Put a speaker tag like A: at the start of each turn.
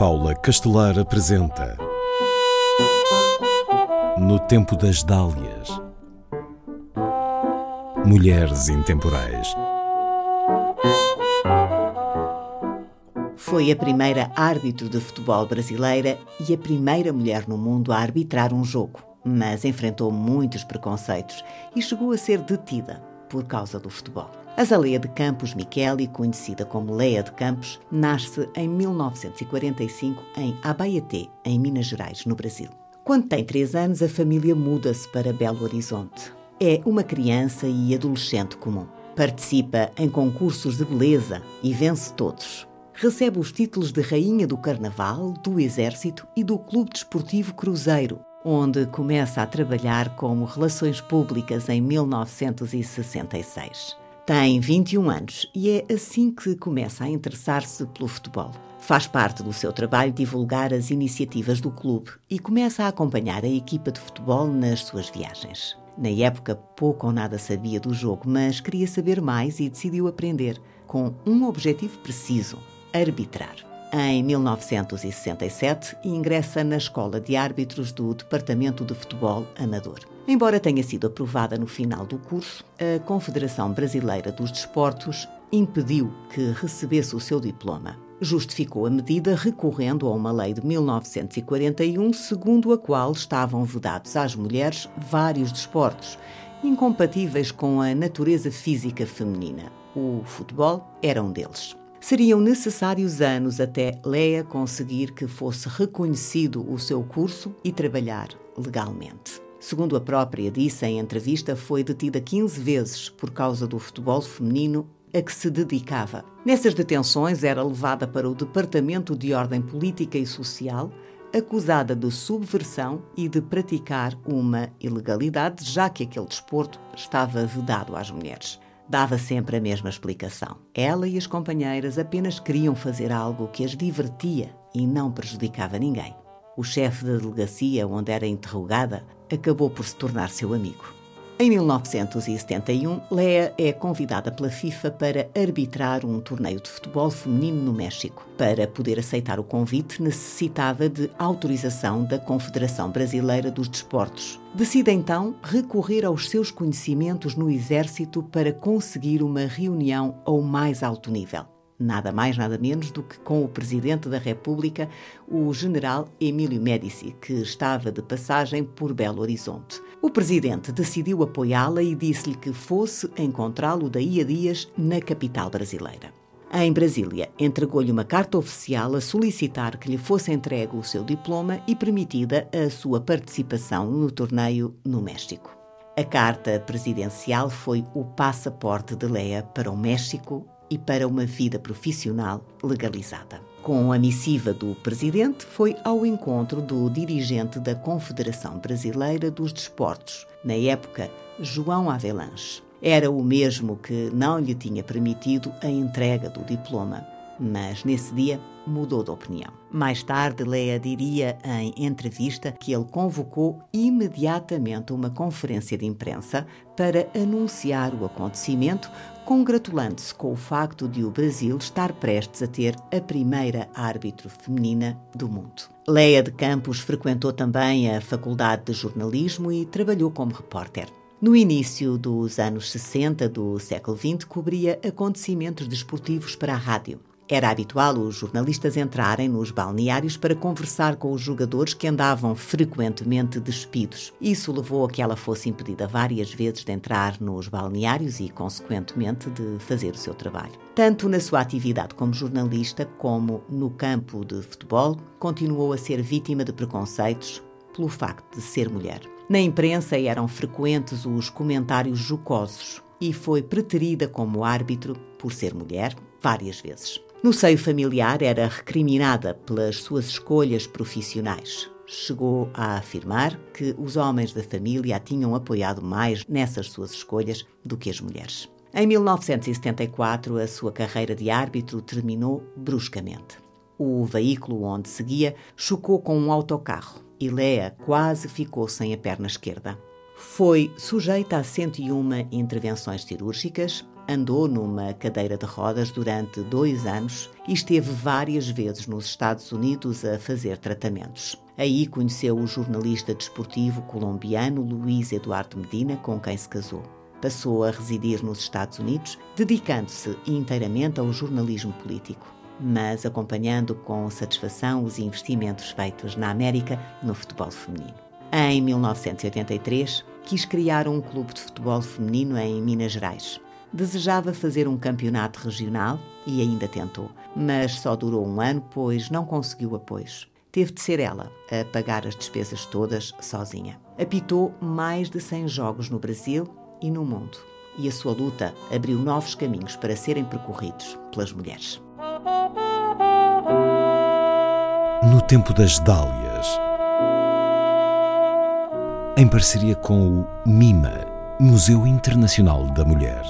A: Paula Castelar apresenta No Tempo das Dálias Mulheres Intemporais
B: Foi a primeira árbitro de futebol brasileira e a primeira mulher no mundo a arbitrar um jogo, mas enfrentou muitos preconceitos e chegou a ser detida por causa do futebol. Azaleia de Campos Micheli, conhecida como Leia de Campos, nasce em 1945 em Abaeté, em Minas Gerais, no Brasil. Quando tem três anos, a família muda-se para Belo Horizonte. É uma criança e adolescente comum. Participa em concursos de beleza e vence todos. Recebe os títulos de Rainha do Carnaval, do Exército e do Clube Desportivo Cruzeiro, onde começa a trabalhar como Relações Públicas em 1966. Tem 21 anos e é assim que começa a interessar-se pelo futebol. Faz parte do seu trabalho divulgar as iniciativas do clube e começa a acompanhar a equipa de futebol nas suas viagens. Na época, pouco ou nada sabia do jogo, mas queria saber mais e decidiu aprender, com um objetivo preciso: arbitrar. Em 1967, ingressa na Escola de Árbitros do Departamento de Futebol Amador. Embora tenha sido aprovada no final do curso, a Confederação Brasileira dos Desportos impediu que recebesse o seu diploma. Justificou a medida recorrendo a uma lei de 1941, segundo a qual estavam vedados às mulheres vários desportos, incompatíveis com a natureza física feminina. O futebol era um deles. Seriam necessários anos até Leia conseguir que fosse reconhecido o seu curso e trabalhar legalmente. Segundo a própria disse em entrevista, foi detida 15 vezes por causa do futebol feminino a que se dedicava. Nessas detenções era levada para o Departamento de Ordem Política e Social, acusada de subversão e de praticar uma ilegalidade, já que aquele desporto estava vedado às mulheres. Dava sempre a mesma explicação. Ela e as companheiras apenas queriam fazer algo que as divertia e não prejudicava ninguém. O chefe da delegacia onde era interrogada acabou por se tornar seu amigo. Em 1971, Lea é convidada pela FIFA para arbitrar um torneio de futebol feminino no México. Para poder aceitar o convite, necessitava de autorização da Confederação Brasileira dos Desportos. Decide então recorrer aos seus conhecimentos no Exército para conseguir uma reunião ao mais alto nível nada mais, nada menos do que com o Presidente da República, o General Emílio Médici, que estava de passagem por Belo Horizonte. O Presidente decidiu apoiá-la e disse-lhe que fosse encontrá-lo daí a dias na capital brasileira. Em Brasília, entregou-lhe uma carta oficial a solicitar que lhe fosse entregue o seu diploma e permitida a sua participação no torneio no México. A carta presidencial foi o passaporte de Leia para o México e para uma vida profissional legalizada. Com a missiva do presidente, foi ao encontro do dirigente da Confederação Brasileira dos Desportos, na época, João Avelanche. Era o mesmo que não lhe tinha permitido a entrega do diploma, mas nesse dia mudou de opinião. Mais tarde, Leia diria em entrevista que ele convocou imediatamente uma conferência de imprensa para anunciar o acontecimento, congratulando-se com o facto de o Brasil estar prestes a ter a primeira árbitro feminina do mundo. Leia de Campos frequentou também a Faculdade de Jornalismo e trabalhou como repórter. No início dos anos 60 do século XX, cobria acontecimentos desportivos para a rádio. Era habitual os jornalistas entrarem nos balneários para conversar com os jogadores que andavam frequentemente despidos. Isso levou a que ela fosse impedida várias vezes de entrar nos balneários e, consequentemente, de fazer o seu trabalho. Tanto na sua atividade como jornalista, como no campo de futebol, continuou a ser vítima de preconceitos pelo facto de ser mulher. Na imprensa eram frequentes os comentários jocosos e foi preterida como árbitro por ser mulher várias vezes. No seio familiar, era recriminada pelas suas escolhas profissionais. Chegou a afirmar que os homens da família a tinham apoiado mais nessas suas escolhas do que as mulheres. Em 1974, a sua carreira de árbitro terminou bruscamente. O veículo onde seguia chocou com um autocarro e Lea quase ficou sem a perna esquerda. Foi sujeita a 101 intervenções cirúrgicas, Andou numa cadeira de rodas durante dois anos e esteve várias vezes nos Estados Unidos a fazer tratamentos. Aí conheceu o jornalista desportivo colombiano Luiz Eduardo Medina, com quem se casou. Passou a residir nos Estados Unidos, dedicando-se inteiramente ao jornalismo político, mas acompanhando com satisfação os investimentos feitos na América no futebol feminino. Em 1983, quis criar um clube de futebol feminino em Minas Gerais desejava fazer um campeonato regional e ainda tentou, mas só durou um ano, pois não conseguiu apoios. Teve de ser ela a pagar as despesas todas sozinha. Apitou mais de 100 jogos no Brasil e no mundo, e a sua luta abriu novos caminhos para serem percorridos pelas mulheres.
A: No tempo das Dálias, em parceria com o MIMA, Museu Internacional da Mulher.